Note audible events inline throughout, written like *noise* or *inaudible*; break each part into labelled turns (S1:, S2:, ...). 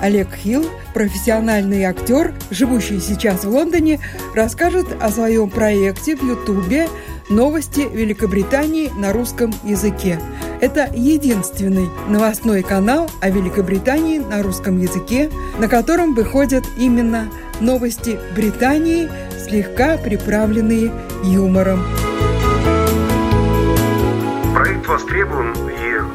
S1: Олег Хилл, профессиональный актер, живущий сейчас в Лондоне, расскажет о своем проекте в Ютубе «Новости Великобритании на русском языке». Это единственный новостной канал о Великобритании на русском языке, на котором выходят именно новости Британии, слегка приправленные юмором.
S2: Проект востребован,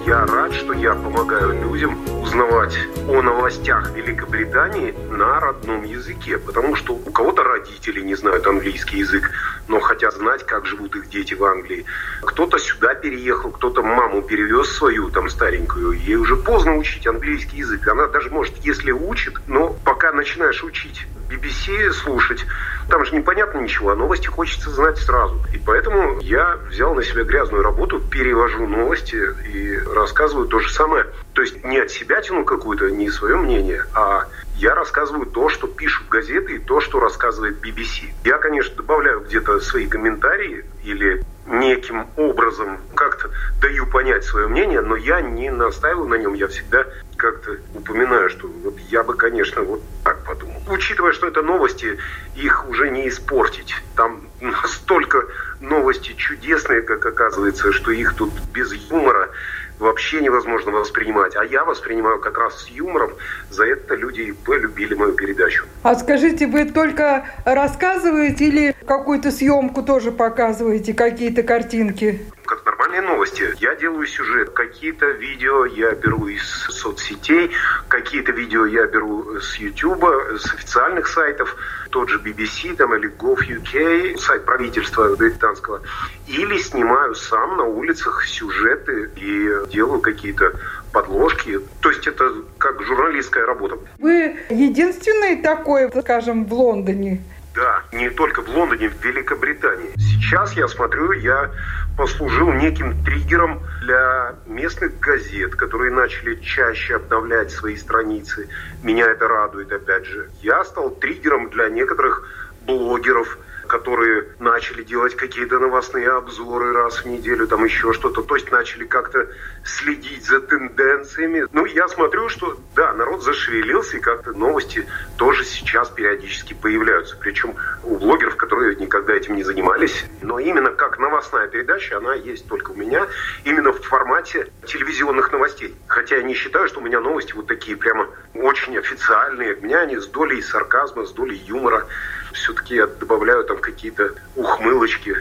S2: я рад, что я помогаю людям узнавать о новостях Великобритании на родном языке, потому что у кого-то родители не знают английский язык, но хотят знать, как живут их дети в Англии. Кто-то сюда переехал, кто-то маму перевез свою, там, старенькую, ей уже поздно учить английский язык. Она даже, может, если учит, но пока начинаешь учить BBC слушать, там же непонятно ничего, а новости хочется знать сразу. И поэтому я взял на себя грязную работу, перевожу новости и рассказываю то же самое. То есть не от себя тяну какую-то, не свое мнение, а я рассказываю то, что пишут газеты и то, что рассказывает BBC. Я, конечно, добавляю где-то свои комментарии или неким образом как-то даю понять свое мнение, но я не настаиваю на нем, я всегда как-то упоминаю, что вот я бы, конечно, вот так подумал. Учитывая, что это новости, их уже не испортить. Там *laughs* настолько новости чудесные, как оказывается, что их тут без юмора вообще невозможно воспринимать. А я воспринимаю как раз с юмором. За это люди и полюбили мою передачу.
S1: А скажите, вы только рассказываете или какую-то съемку тоже показываете, какие-то картинки?
S2: Как нормальные новости. Я делаю сюжет. Какие-то видео я беру из соцсетей, какие-то видео я беру с YouTube, с официальных сайтов, тот же BBC там, или Gov.uk, сайт правительства британского. Или снимаю сам на улицах сюжеты и делаю какие-то подложки. То есть это как журналистская работа.
S1: Вы единственный такой, скажем, в Лондоне?
S2: Да, не только в Лондоне, в Великобритании. Сейчас я смотрю, я послужил неким триггером для местных газет, которые начали чаще обновлять свои страницы. Меня это радует, опять же. Я стал триггером для некоторых блогеров, которые начали делать какие-то новостные обзоры раз в неделю, там еще что-то. То есть начали как-то следить за тенденциями. Ну, я смотрю, что да, народ зашевелился, и как-то новости тоже сейчас периодически появляются. Причем у блогеров, которые никогда этим не занимались. Но именно как новостная передача, она есть только у меня, именно в формате телевизионных новостей. Хотя я не считаю, что у меня новости вот такие прямо очень официальные. У меня они с долей сарказма, с долей юмора все-таки я добавляю там какие-то ухмылочки.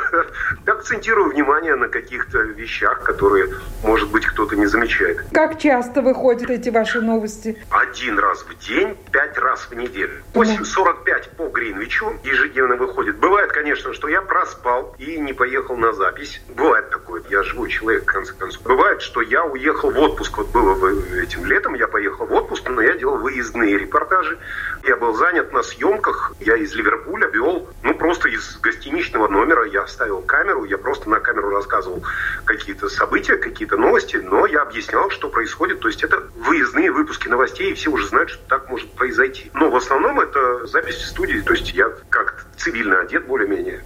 S2: *laughs* Акцентирую внимание на каких-то вещах, которые, может быть, кто-то не замечает.
S1: Как часто выходят эти ваши новости?
S2: Один раз в день, пять раз в неделю. 8.45 по Гринвичу ежедневно выходит. Бывает, конечно, что я проспал и не поехал на запись. Бывает такое. Я живой человек, в конце концов. Бывает, что я уехал в отпуск. Вот было этим летом, я поехал в отпуск, но я делал выездные репортажи. Я был занят на съемках. Я из Ливерпуля вел, ну, просто из гостиничного номера я ставил камеру, я просто на камеру рассказывал какие-то события, какие-то новости, но я объяснял, что происходит. То есть это выездные выпуски новостей, и все уже знают, что так может произойти. Но в основном это запись в студии, то есть я как цивильно одет более-менее.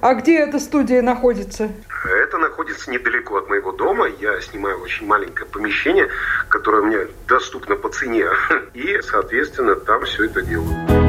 S1: А где эта студия находится?
S2: Это находится недалеко от моего дома. Я снимаю очень маленькое помещение, которое мне доступно по цене. *laughs* И, соответственно, там все это делаю.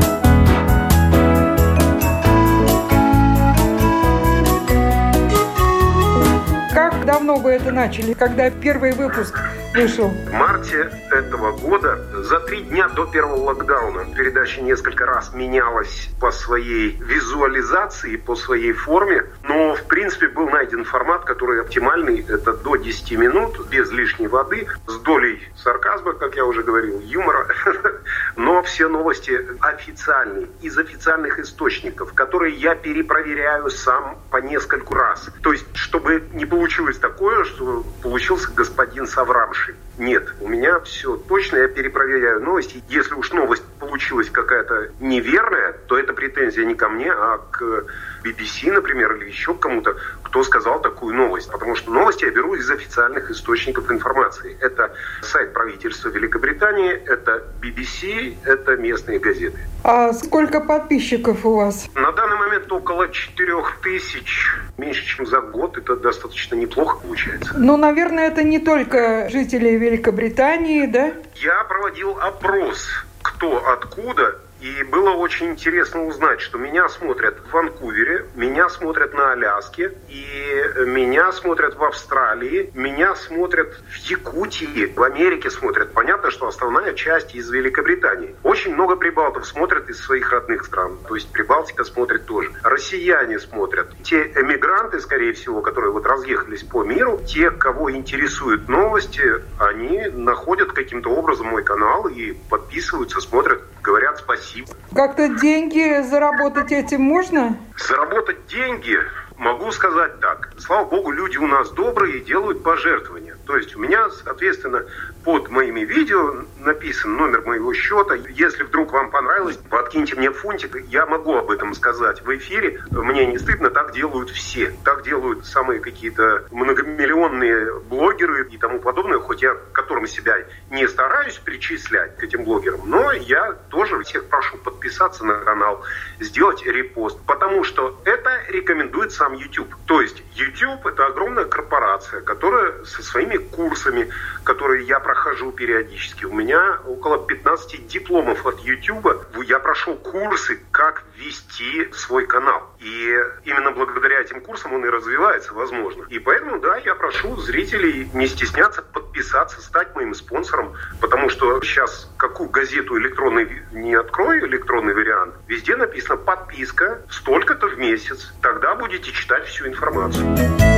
S1: Как давно вы это начали? Когда первый выпуск вышел?
S2: В марте этого года, за три дня до первого локдауна, передача несколько раз менялась по своей визуализации, по своей форме. Но в принципе, был найден формат, который оптимальный. Это до 10 минут, без лишней воды, с долей сарказма, как я уже говорил, юмора. *laughs* Но все новости официальные, из официальных источников, которые я перепроверяю сам по нескольку раз. То есть, чтобы не получилось такое, что получился господин совравший. Нет, у меня все точно, я перепроверяю новости. Если уж новость получилась какая-то неверная, то это претензия не ко мне, а к BBC, например, или еще кому-то, кто сказал такую новость. Потому что новости я беру из официальных источников информации. Это сайт правительства Великобритании, это BBC, это местные газеты.
S1: А сколько подписчиков у вас?
S2: На данный момент около 4 тысяч. Меньше, чем за год. Это достаточно неплохо получается.
S1: Ну, наверное, это не только жители Великобритании, да?
S2: Я проводил опрос кто откуда и было очень интересно узнать, что меня смотрят в Ванкувере, меня смотрят на Аляске, и меня смотрят в Австралии, меня смотрят в Якутии, в Америке смотрят. Понятно, что основная часть из Великобритании. Очень много прибалтов смотрят из своих родных стран. То есть Прибалтика смотрит тоже. Россияне смотрят. Те эмигранты, скорее всего, которые вот разъехались по миру, те, кого интересуют новости, они находят каким-то образом мой канал и подписываются, смотрят, говорят спасибо спасибо.
S1: Как-то деньги заработать этим можно?
S2: Заработать деньги могу сказать так. Слава богу, люди у нас добрые и делают пожертвования. То есть у меня, соответственно, под моими видео написан номер моего счета. Если вдруг вам понравилось, подкиньте мне фунтик. Я могу об этом сказать в эфире. Мне не стыдно, так делают все. Так делают самые какие-то многомиллионные блогеры и тому подобное. Хоть я к которым себя не стараюсь причислять к этим блогерам, но я тоже всех прошу подписаться на канал, сделать репост, потому что это рекомендует сам YouTube. То есть YouTube это огромная корпорация, которая со своими курсами, которые я прохожу периодически. У меня около 15 дипломов от YouTube. Я прошел курсы, как вести свой канал. И именно благодаря этим курсам он и развивается, возможно. И поэтому, да, я прошу зрителей не стесняться подписаться, стать моим спонсором, потому что сейчас какую газету электронный не открою, электронный вариант, везде написано подписка столько-то в месяц. Тогда будете читать всю информацию.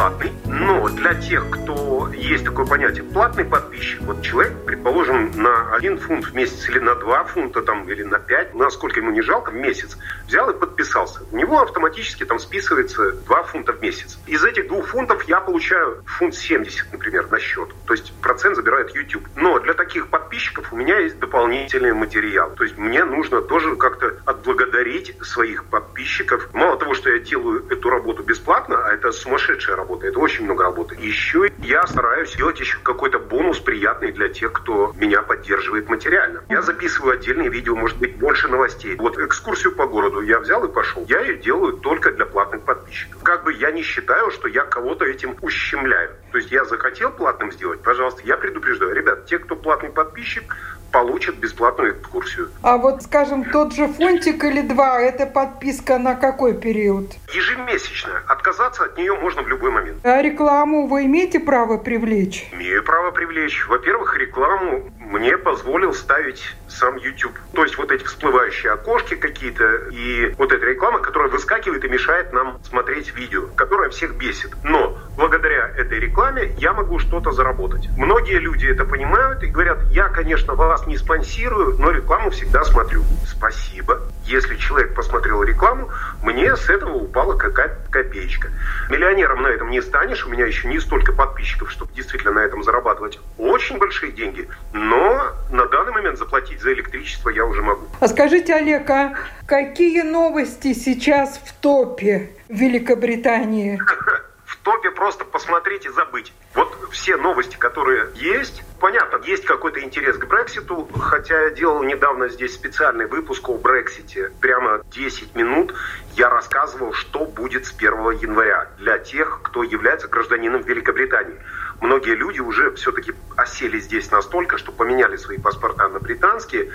S2: Полностью бесплатный, но для тех, кто есть такое понятие платный подписчик, вот человек, предположим, на один фунт в месяц или на два фунта там, или на пять, насколько ему не жалко, в месяц, взял и подписался. У него автоматически там списывается два фунта в месяц. Из этих двух фунтов я получаю фунт 70, например, на счет. То есть процент забирает YouTube. Но для таких подписчиков у меня есть дополнительный материал. То есть мне нужно тоже как-то отблагодарить своих подписчиков. Мало того, что я делаю эту работу бесплатно, а это сумасшедшая работа, это очень много работы. Еще я стараюсь сделать еще какой-то бонус приятный для тех, кто меня поддерживает материально. Я записываю отдельные видео, может быть, больше новостей. Вот экскурсию по городу я взял и пошел. Я ее делаю только для платных подписчиков. Как бы я не считаю, что я кого-то этим ущемляю. То есть я захотел платным сделать, пожалуйста, я предупреждаю. Ребят, те, кто платный подписчик, получат бесплатную экскурсию.
S1: А вот, скажем, тот же фунтик или два, это подписка на какой период?
S2: Ежемесячно. Отказаться от нее можно в любой момент.
S1: А рекламу вы имеете право привлечь?
S2: Имею право привлечь. Во-первых, рекламу мне позволил ставить сам YouTube. То есть вот эти всплывающие окошки какие-то и вот эта реклама, которая выскакивает и мешает нам смотреть видео, которая всех бесит. Но благодаря этой рекламе я могу что-то заработать. Многие люди это понимают и говорят, я, конечно, вас не спонсирую, но рекламу всегда смотрю. Спасибо. Если человек посмотрел рекламу, мне с этого упала какая-то копеечка. Миллионером на этом не станешь, у меня еще не столько подписчиков, чтобы действительно на этом зарабатывать очень большие деньги, но на данный момент заплатить за электричество я уже могу.
S1: А скажите, Олег, а какие новости сейчас в топе в Великобритании? *laughs*
S2: В топе просто посмотреть и забыть. Вот все новости, которые есть, понятно, есть какой-то интерес к Брекситу, хотя я делал недавно здесь специальный выпуск о Брексите. Прямо 10 минут я рассказывал, что будет с 1 января для тех, кто является гражданином Великобритании. Многие люди уже все-таки осели здесь настолько, что поменяли свои паспорта на британские,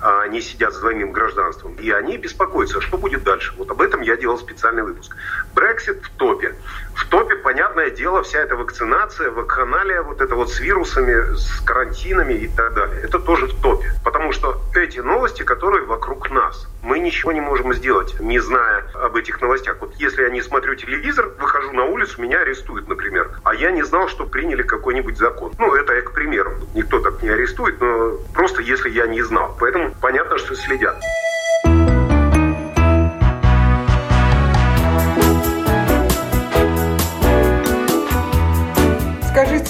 S2: а они сидят с двойным гражданством, и они беспокоятся, что будет дальше. Вот об этом я делал специальный выпуск. Брексит в топе. В топе, понятное дело, вся эта вакцинация, вакханалия, вот это вот с вирусами, с карантинами и так далее, это тоже в топе. Потому что эти новости, которые вокруг нас, мы ничего не можем сделать, не зная об этих новостях. Вот если я не смотрю телевизор, выхожу на улицу, меня арестуют, например. А я не знал, что приняли какой-нибудь закон. Ну, это я к примеру. Никто так не арестует, но просто если я не знал. Поэтому понятно, что следят.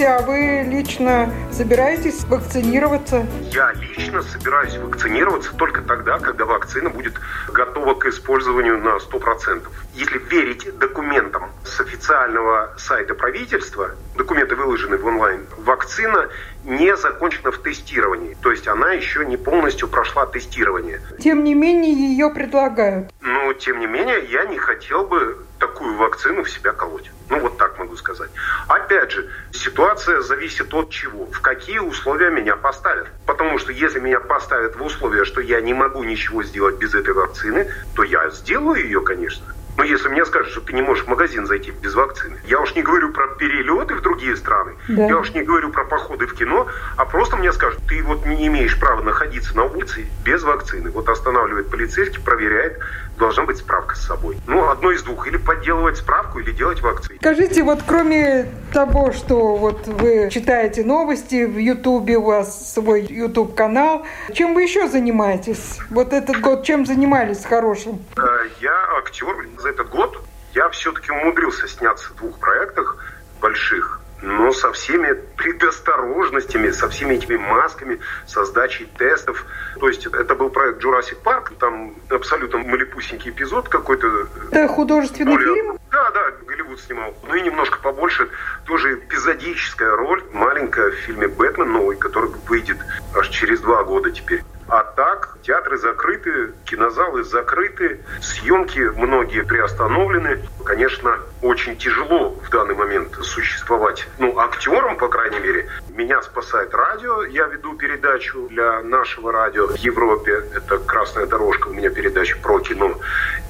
S1: Скажите, а вы лично собираетесь вакцинироваться?
S2: Я лично собираюсь вакцинироваться только тогда, когда вакцина будет готова к использованию на 100%. Если верить документам с официального сайта правительства, документы выложены в онлайн, вакцина не закончена в тестировании. То есть она еще не полностью прошла тестирование.
S1: Тем не менее, ее предлагают.
S2: Но, тем не менее, я не хотел бы такую вакцину в себя колоть. Ну, вот так могу сказать. Опять же, ситуация зависит от чего. В какие условия меня поставят. Потому что если меня поставят в условия, что я не могу ничего сделать без этой вакцины, то я сделаю ее, конечно. Но если мне скажут, что ты не можешь в магазин зайти без вакцины, я уж не говорю про перелеты в другие страны, да. я уж не говорю про походы в кино, а просто мне скажут, ты вот не имеешь права находиться на улице без вакцины. Вот останавливает полицейский, проверяет, должна быть справка с собой. Ну, одно из двух. Или подделывать справку, или делать вакцину.
S1: Скажите, вот кроме того, что вот вы читаете новости в Ютубе, у вас свой Ютуб-канал, чем вы еще занимаетесь? Вот этот год чем занимались хорошим?
S2: Э, я актер. За этот год я все-таки умудрился сняться в двух проектах больших но со всеми предосторожностями, со всеми этими масками, со сдачей тестов. То есть это был проект Jurassic Park, там абсолютно малепусенький эпизод какой-то.
S1: Это художественный более... фильм?
S2: Да, да, Голливуд снимал. Ну и немножко побольше, тоже эпизодическая роль, маленькая в фильме «Бэтмен» новый, который выйдет аж через два года теперь. А так, театры закрыты, кинозалы закрыты, съемки многие приостановлены. Конечно, очень тяжело в данный момент существовать, ну, актерам, по крайней мере. Меня спасает радио, я веду передачу для нашего радио в Европе. Это «Красная дорожка», у меня передача про кино.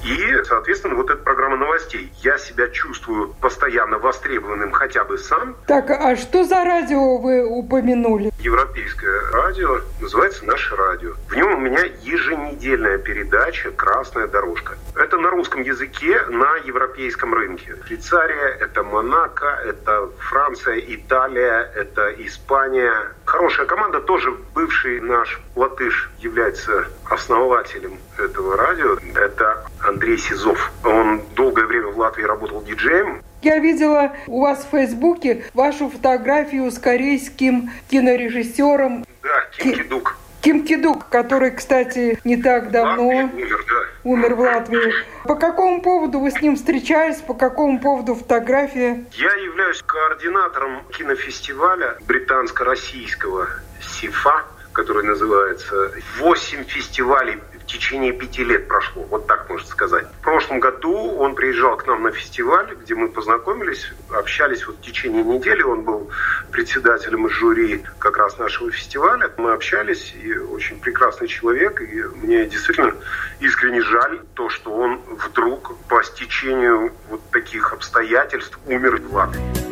S2: И, соответственно, вот эта программа новостей. Я себя чувствую постоянно востребованным хотя бы сам.
S1: Так, а что за радио вы упомянули?
S2: Европейское радио, называется «Наше радио». В нем у меня еженедельная передача «Красная дорожка». Это на русском языке на европейском рынке. Швейцария, это Монако, это Франция, Италия, это Испания. Хорошая команда, тоже бывший наш латыш является основателем этого радио. Это Андрей Сизов. Он долгое время в Латвии работал диджеем.
S1: Я видела у вас в Фейсбуке вашу фотографию с корейским кинорежиссером.
S2: Да, Ким Кидук.
S1: Ким Кидук, который, кстати, не так давно
S2: умер, да.
S1: умер в Латвии. По какому поводу вы с ним встречались? По какому поводу фотография?
S2: Я являюсь координатором кинофестиваля британско-российского СИФА, который называется «Восемь фестивалей в течение пяти лет прошло, вот так можно сказать. В прошлом году он приезжал к нам на фестиваль, где мы познакомились, общались вот в течение недели. Он был председателем жюри как раз нашего фестиваля. Мы общались, и очень прекрасный человек, и мне действительно искренне жаль то, что он вдруг по стечению вот таких обстоятельств умер в Латвии.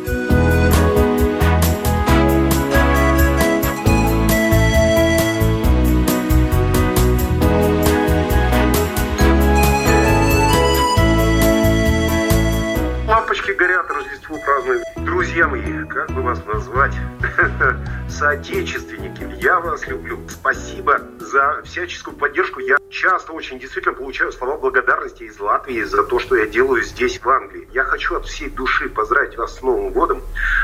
S2: Друзья мои, как бы вас назвать? *laughs* Соотечественники, я вас люблю. Спасибо за всяческую поддержку. Я часто очень действительно получаю слова благодарности из Латвии за то, что я делаю здесь, в Англии. Я хочу от всей души поздравить вас с Новым годом.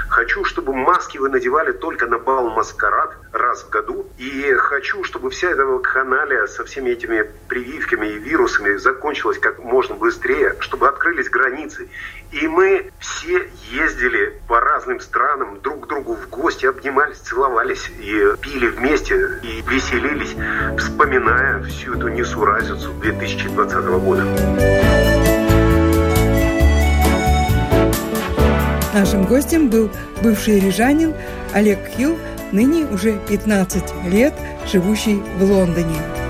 S2: Хочу, чтобы маски вы надевали только на бал маскарад раз в году. И хочу, чтобы вся эта вакханалия со всеми этими прививками и вирусами закончилась как можно быстрее, чтобы открылись границы. И мы все ездили по разным странам, друг к другу в гости, обнимались, целовались и пили вместе и веселились, вспоминая всю эту несуразицу 2020 года.
S1: Нашим гостем был бывший рижанин Олег Хилл, ныне уже 15 лет живущий в Лондоне.